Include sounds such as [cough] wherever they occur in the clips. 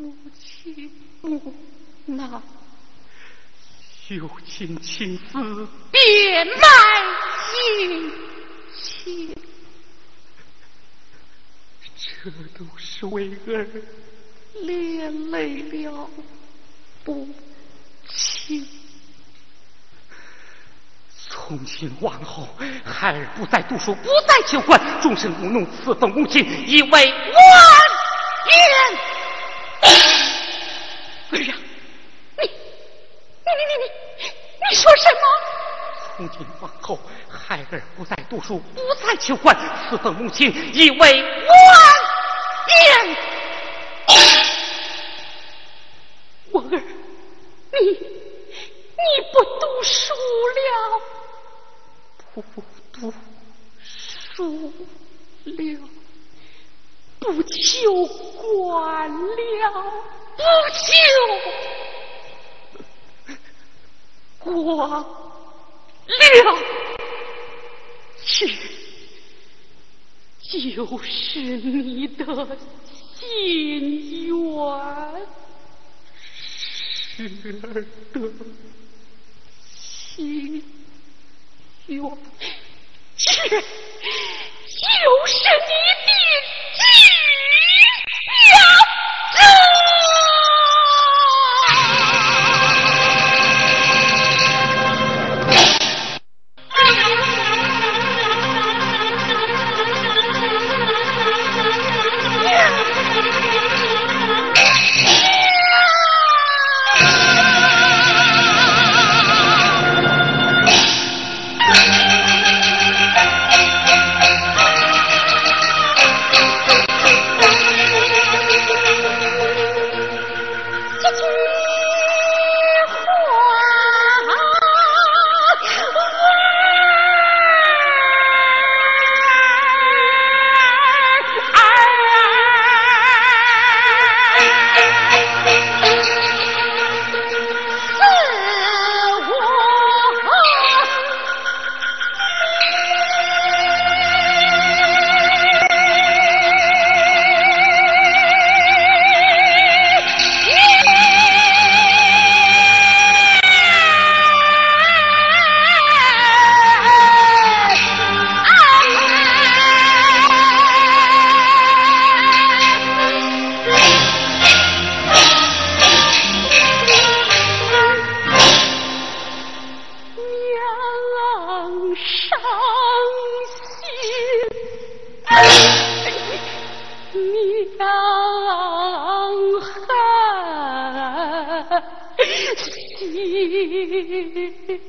母亲母那有情情子别来迎亲，这都是为儿连累了母亲。从今往后，孩儿不再读书，不再求官，终身务农，侍奉母亲，以为万冤。儿啊，你，你你你你，你说什么？从今往后，孩儿不再读书，不再求官，侍奉母亲，以为万冤。我儿，你你不读书了。不读书了，不求官了，不求官了，这就是你的心愿，是儿的心。愿，是，就是你的计这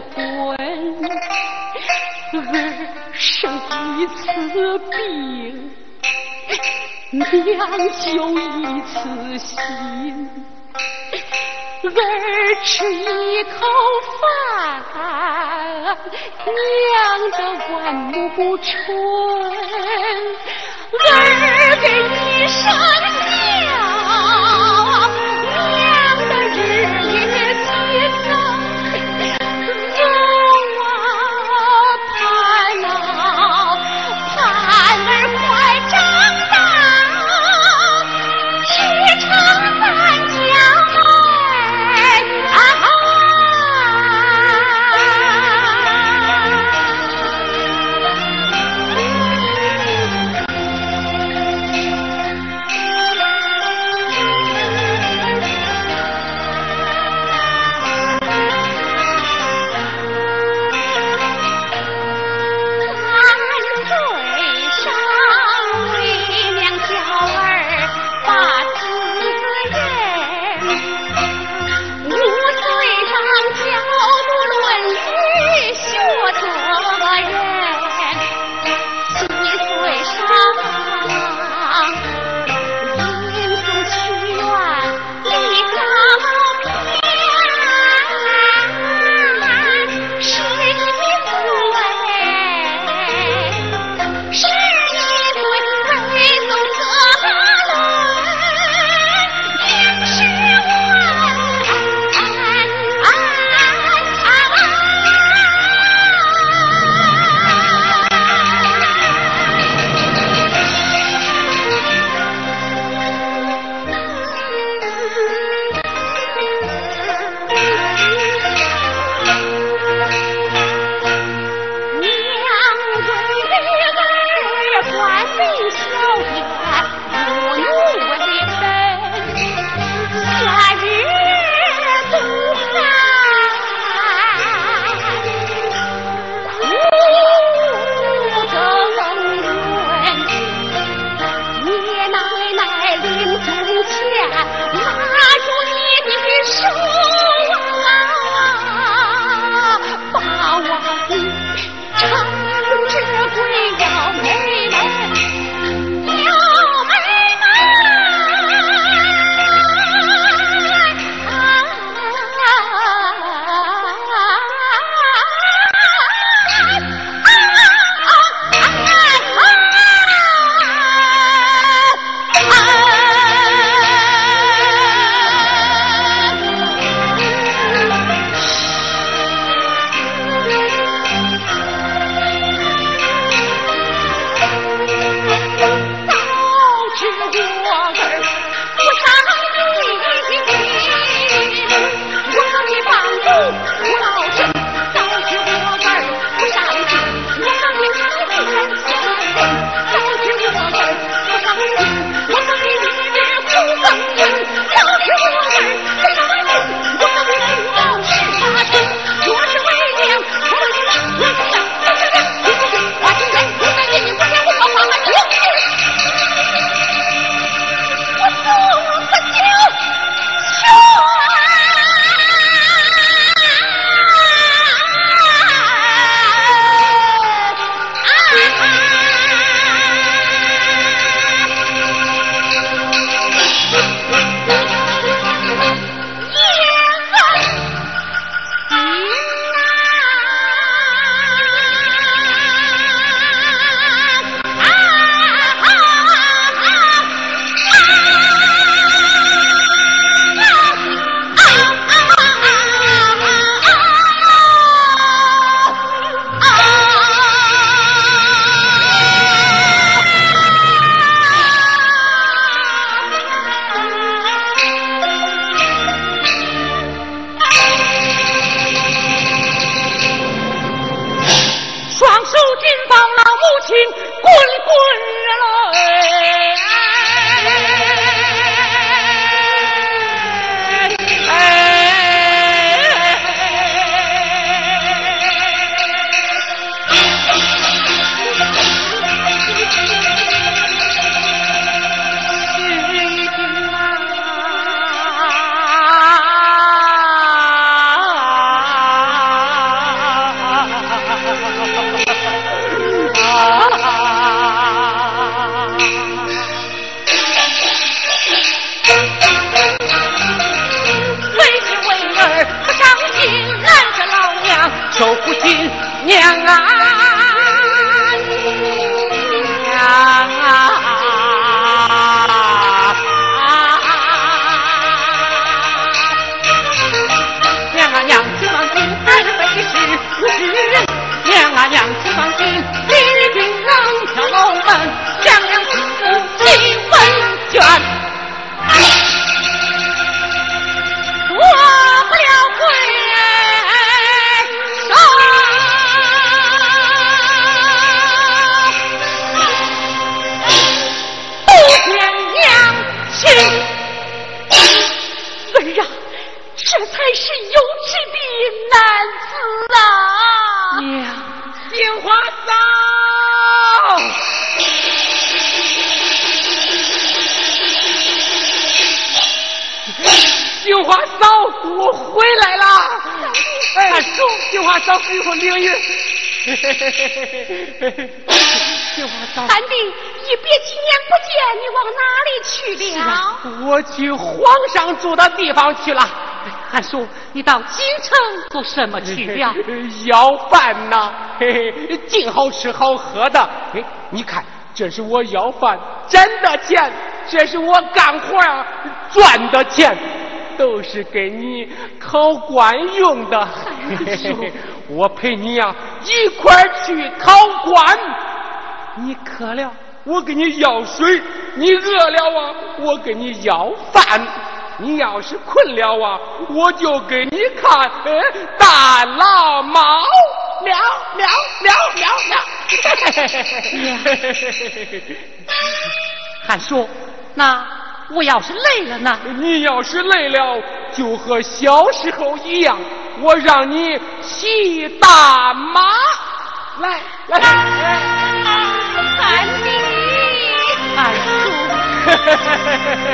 婚，儿生一次病，娘就一次心。儿吃一口饭，娘的碗不春，儿给你上。杏花嫂吩咐灵云。杏花嫂，三弟，一别几年不见，你往哪里去了？我去皇上住的地方去了。韩叔，你到京城做什么去了？[laughs] 要饭呐，嘿嘿，净好吃好喝的。哎，你看，这是我要饭挣的钱，这是我干活赚的钱，都是给你考官用的。[laughs] 我陪你呀一块去考官。你渴了，我给你要水；你饿了啊，我给你要饭。你要是困了啊，我就给你看 [laughs] 呃大老猫，喵喵喵喵喵。[laughs] 韩叔，那我要是累了呢？你要是累了，就和小时候一样，我让你骑大马。来来，三弟，韩叔。[laughs]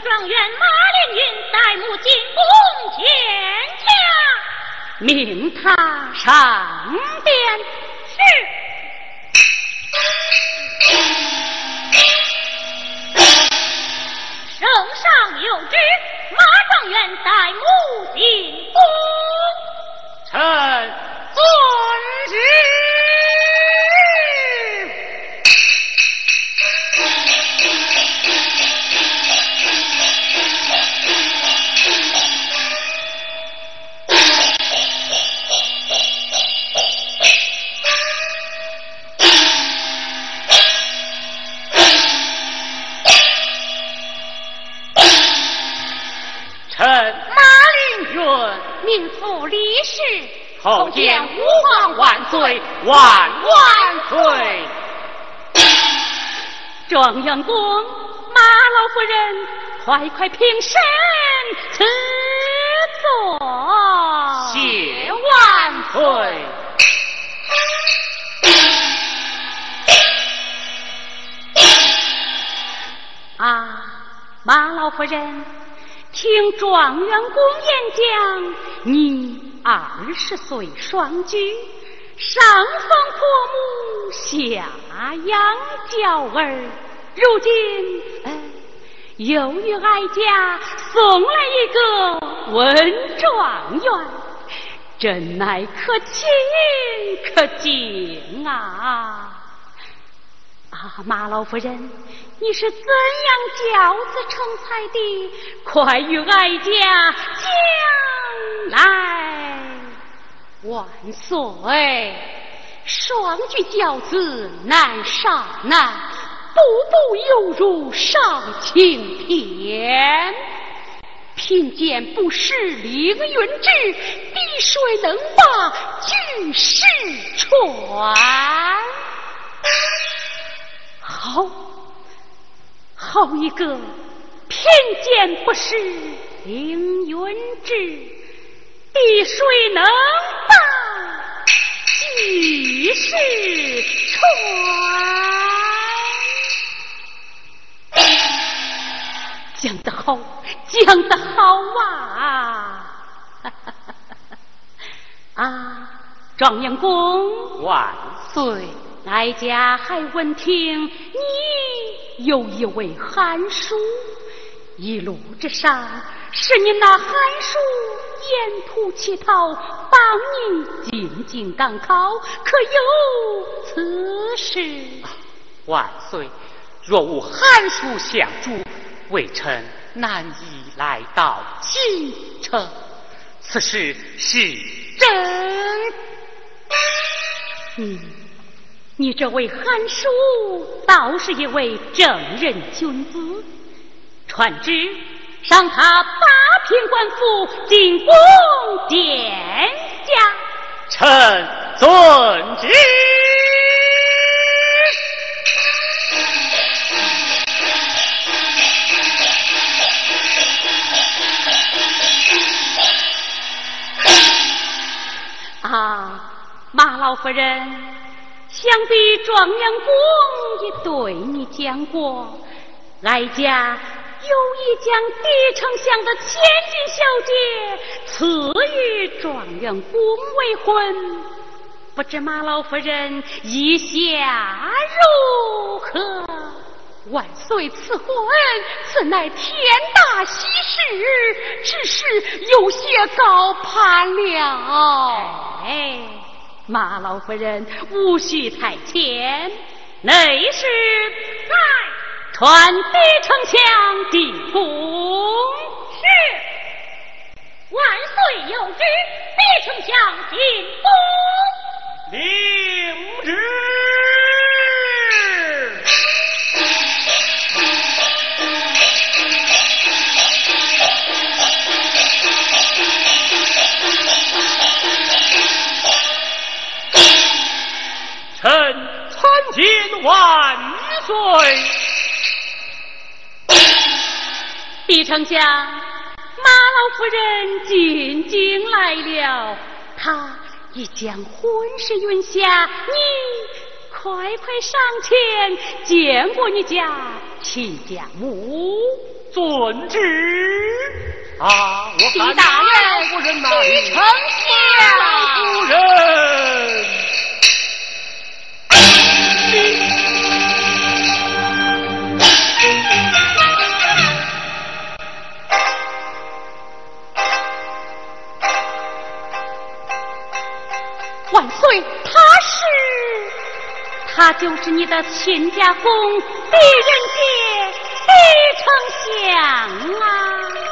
状元马连云带母进宫见驾，命他上殿。是。圣上有旨，马状元带母进宫。臣遵旨。叩见吾皇万岁，万万岁！状元公，马老夫人，快快平身赐座。谢万岁！啊，马老夫人，听状元公演讲，你。二十岁双居，上奉婆母，下养娇儿，如今又与哀家送来一个文状元，真乃可亲可敬啊！啊，马老夫人，你是怎样教子成才的？快与哀家讲来。万岁！双举教子难上难，步步犹如上青天。贫贱不识凌云志，滴水能把巨石传。好，好一个贫贱不识凌云志。滴水能把举世传，讲得好，讲得好啊！[laughs] 啊，状元公万岁！哀家还闻听你有一位寒叔，一路之上。是你那寒暑沿途乞讨，帮你进京赶考，可有此事？万岁，若无寒暑相助，微臣难以来到京城。此事是真。嗯，你这位寒暑倒是一位正人君子，传旨。赏他八品官府，进宫殿下。臣遵旨。啊，马老夫人，想必状元公也对你讲过，哀家。有意将狄丞相的千金小姐赐予状元公为婚，不知马老夫人意下如何？万岁赐婚，此乃天大喜事，只是有些高攀了。哎，马老夫人无需太谦，内侍在。传帝丞相进宫。是。万岁有旨，帝丞相进宫。领旨。臣参见万岁。李丞相，马老夫人进京来了，她已将婚事允下，你快快上前见过你家亲家母。遵旨。啊，我李大人，人呐，丞相夫人。他就是你的亲家公狄仁杰，狄丞相啊！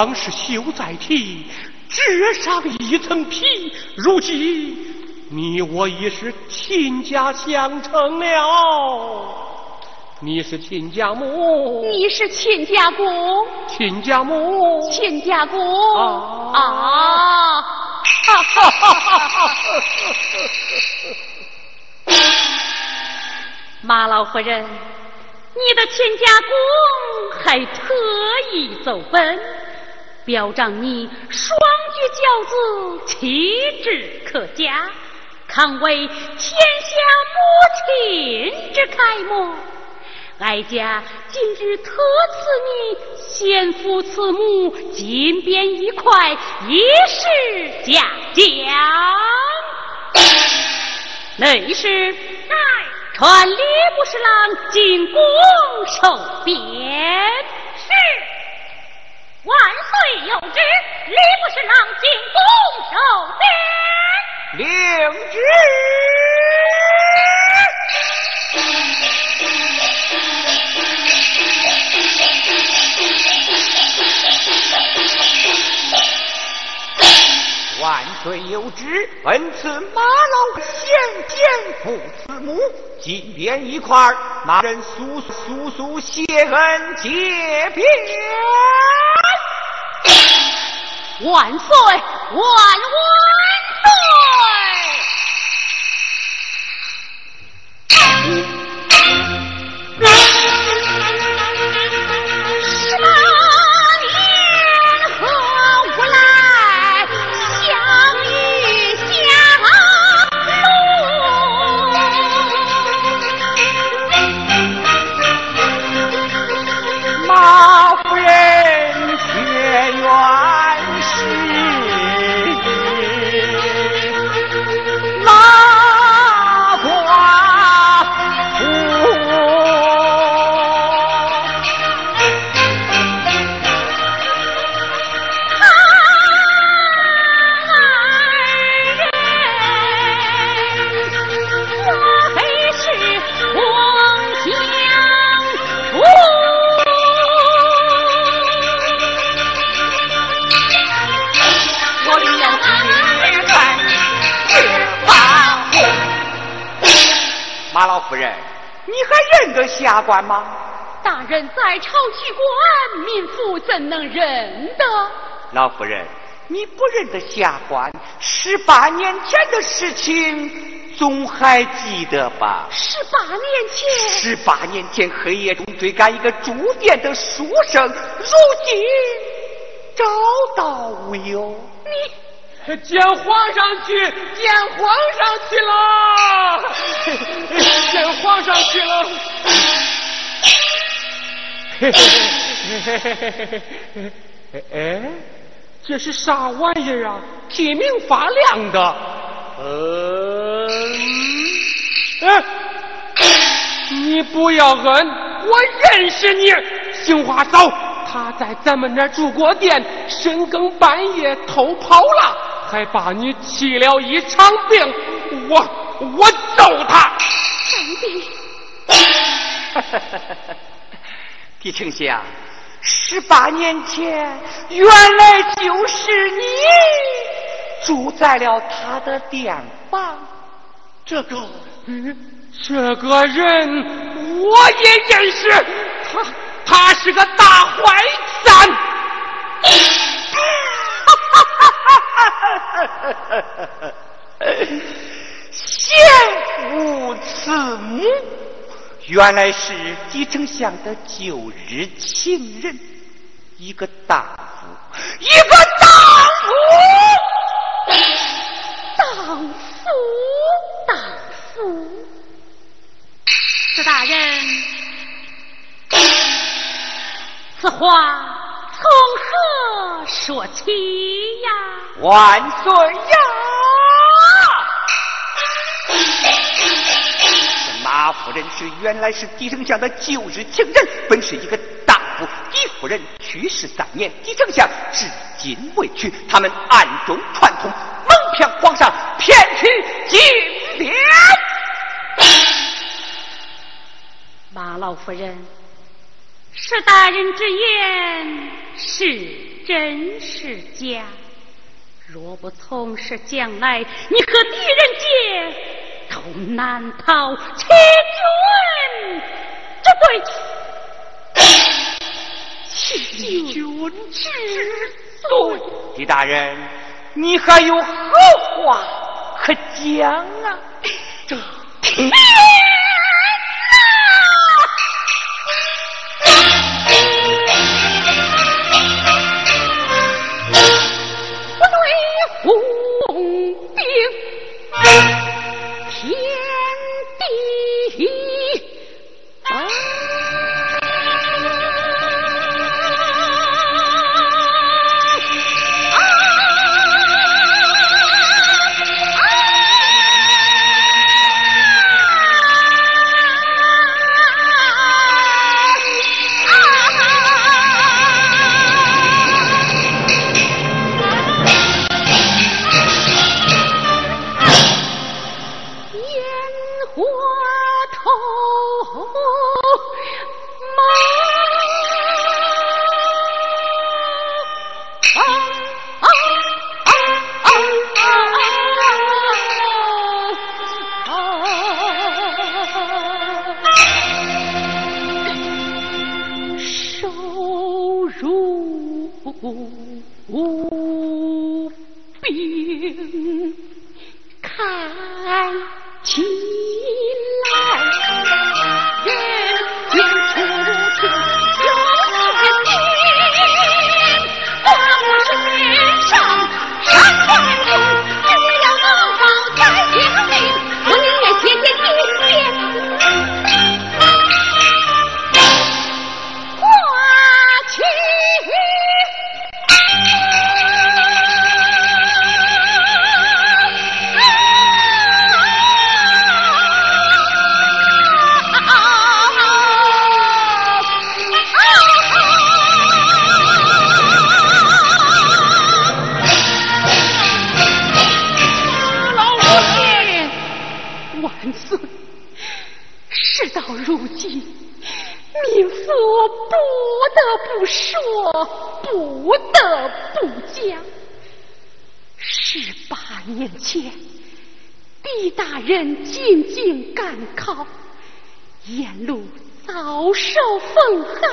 往事休再提，只上一层皮。如今你我已是亲家相称了。你是亲家母，你是亲家公，亲家母，亲家公啊！哈哈哈哈哈！[laughs] 马老夫人，你的亲家公还特意走奔。表彰你双举教子，气质可嘉，堪为天下母亲之楷模。哀家今日特赐你先父慈母金鞭一块，以示嘉奖。内是传礼部侍郎进宫受匾。是。万岁有旨，礼部侍郎进宫受殿。领旨。万岁有旨，本次马老先见父慈母，金匾一块，马人速速速谢恩结匾。万岁，万你还认得下官吗？大人在朝机关，民妇怎能认得？老夫人，你不认得下官，十八年前的事情总还记得吧？十八年前，十八年前黑夜中追赶一个住店的书生，如今找到无有？你见皇上去，见皇上去了，见皇上去了。哎，这是啥玩意儿啊？提明发亮的。嗯，哎，你不要摁，我认识你，杏花嫂，他在咱们那儿住过店，深更半夜偷跑了，还把你气了一场病，我我揍他。上帝！狄丞相，十八年前原来就是你住在了他的店房。这个，嗯，这个人我也认识，他他是个大坏蛋。先无此母。原来是狄丞相的旧日情人，一个大夫，一个荡妇，荡妇，荡妇。石大人，此话从何说起呀？万岁呀！马夫人是原来是狄丞相的旧日情人，本是一个荡妇。狄夫人去世三年，狄丞相至今未娶，他们暗中串通，蒙骗皇上，骗取金莲。马老夫人，石大人之言是真是假？若不从实，将来你和狄仁杰。都难逃欺君之罪，欺君之罪。狄大人，你还有何话可讲啊？[laughs] 这。[laughs] 且，狄大人进京赶考，沿路遭受风寒，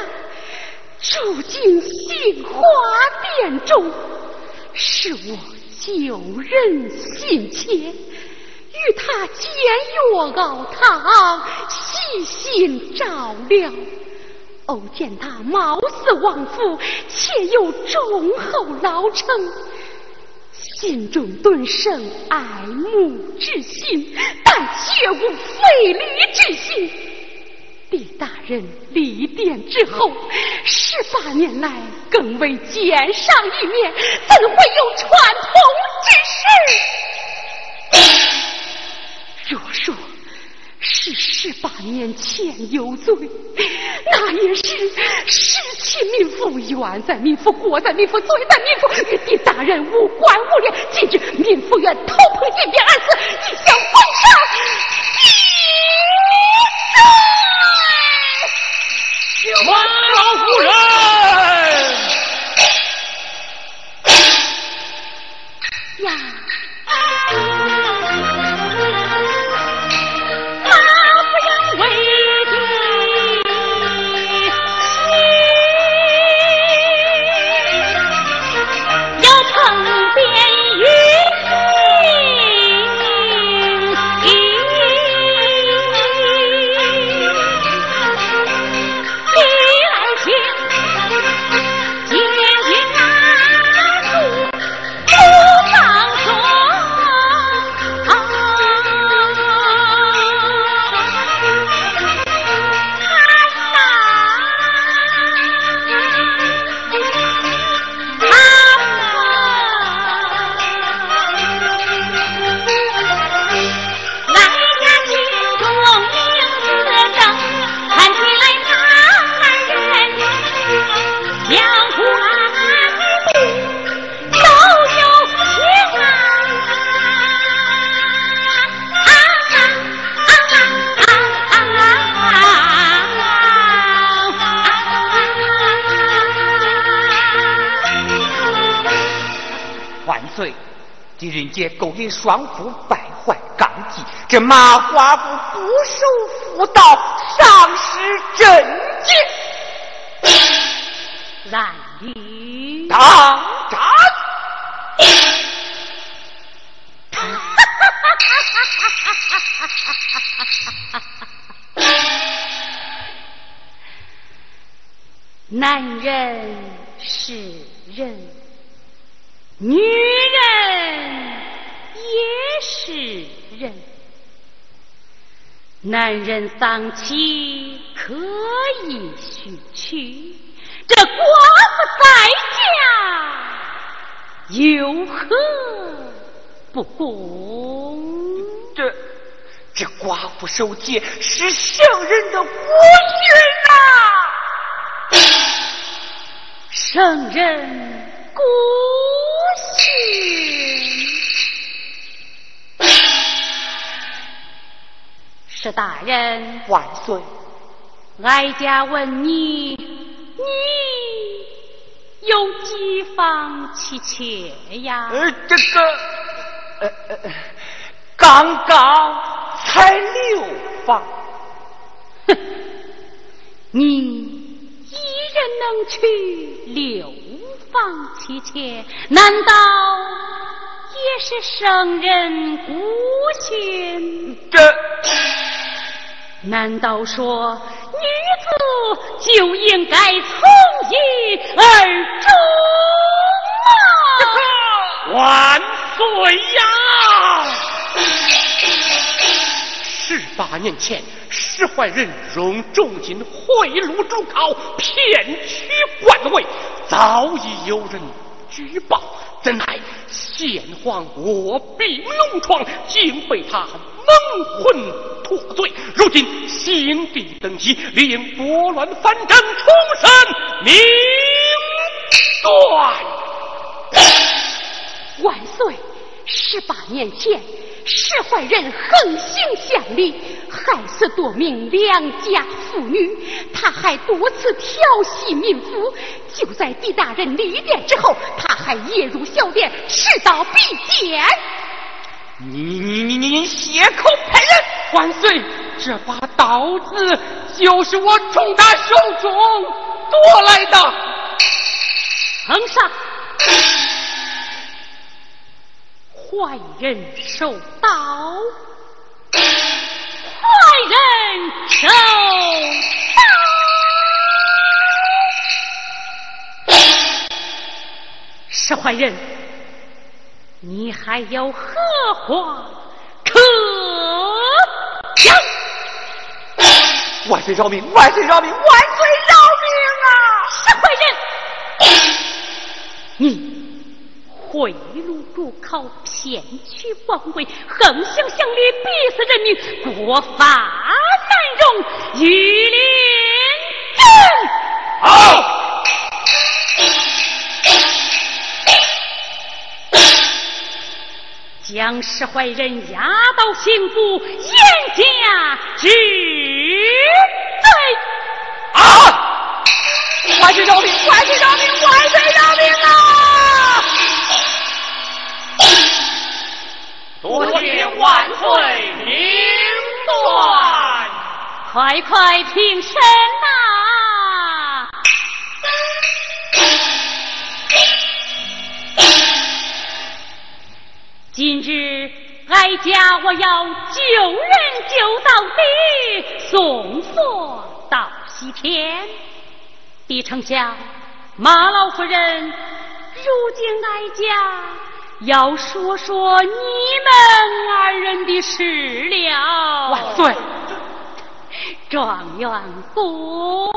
住进杏花殿中，是我旧人心切，与他结约熬汤，细心照料。偶见他貌似王夫，且又忠厚老成。心中顿生爱慕之心，但绝无非礼之心。李大人离殿之后，十八年来更未见上一面，怎会有串通之事？[coughs] 若说是十八年前有罪，那也是失其民妇，冤在民妇，过在民妇，罪在民妇，与狄大人无关无连。今日民妇愿头碰一边而死，一向万岁！狄仁杰勾引双夫败坏纲纪，这马寡妇不守妇道，丧失贞洁。然礼当斩。男人是人，女人。也是人，男人丧妻可以许娶，这寡妇在家有何不公？这这寡妇守节是圣人的国训呐，圣人国训。[sighs] 是大人万岁！哀家问你，你有几房妻妾呀？呃，这个，呃呃，刚刚才六房。哼，你一人能娶六房妻妾，难道也是圣人孤训？这。难道说女子就应该从一而终吗？万岁呀！十八年前，使坏人用重金贿赂主考，骗取官位，早已有人举报。怎奈先皇卧病龙床，竟被他蒙混脱罪。如今新帝登基，理应拨乱反正，重审明断。万岁！十八年前。使坏人横行乡里，害死多名良家妇女，他还多次调戏民妇。就在狄大人离店之后，他还夜入小店，持刀逼奸。你你你你你血口喷人！万岁！这把刀子就是我从他手中夺来的。呈上，坏人受刀，坏人受刀，是坏人，你还有何话可讲？万岁饶命！万岁饶命！万岁饶命啊！是坏人，你贿赂主考，骗取王位，横行乡里，逼死人民，国法难容，御林正。好。将使坏人押到刑府，严加治罪。啊！万岁饶命！万岁饶命！万岁饶命啊！多谢万岁明断，快快平身呐！今日哀家我要救人救到底，送佛到西天。狄丞相，马老夫人，如今哀家要说说你们二人的事了。万岁！[laughs] 状元公。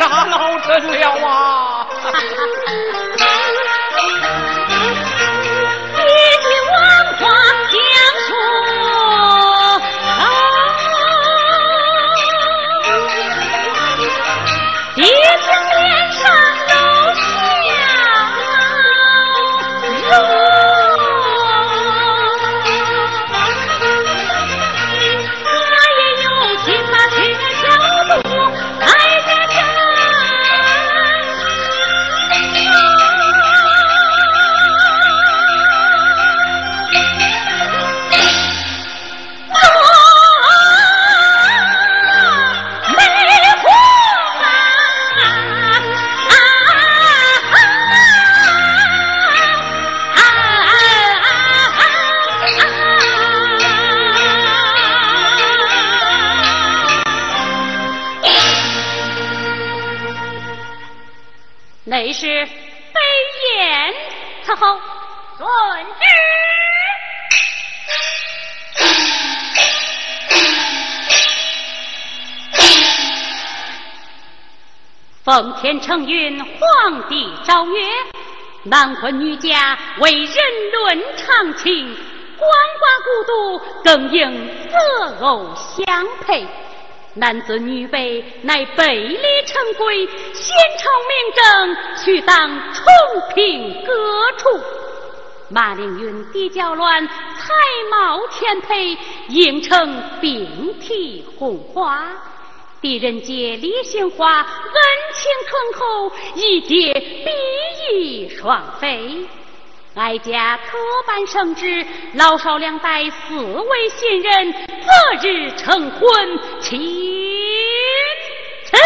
打老真了啊！[laughs] 天承运，皇帝诏曰：男婚女嫁为人伦常情，鳏寡孤独更应择偶相配。男尊女卑乃背离成规，先朝明正，去当重平各处。马凌云地较乱，才貌天配，应承并蒂红花。狄仁杰李杏花，恩情醇厚，一结比翼双飞。哀家特颁圣旨，老少两代四位新人，择日成婚，请臣。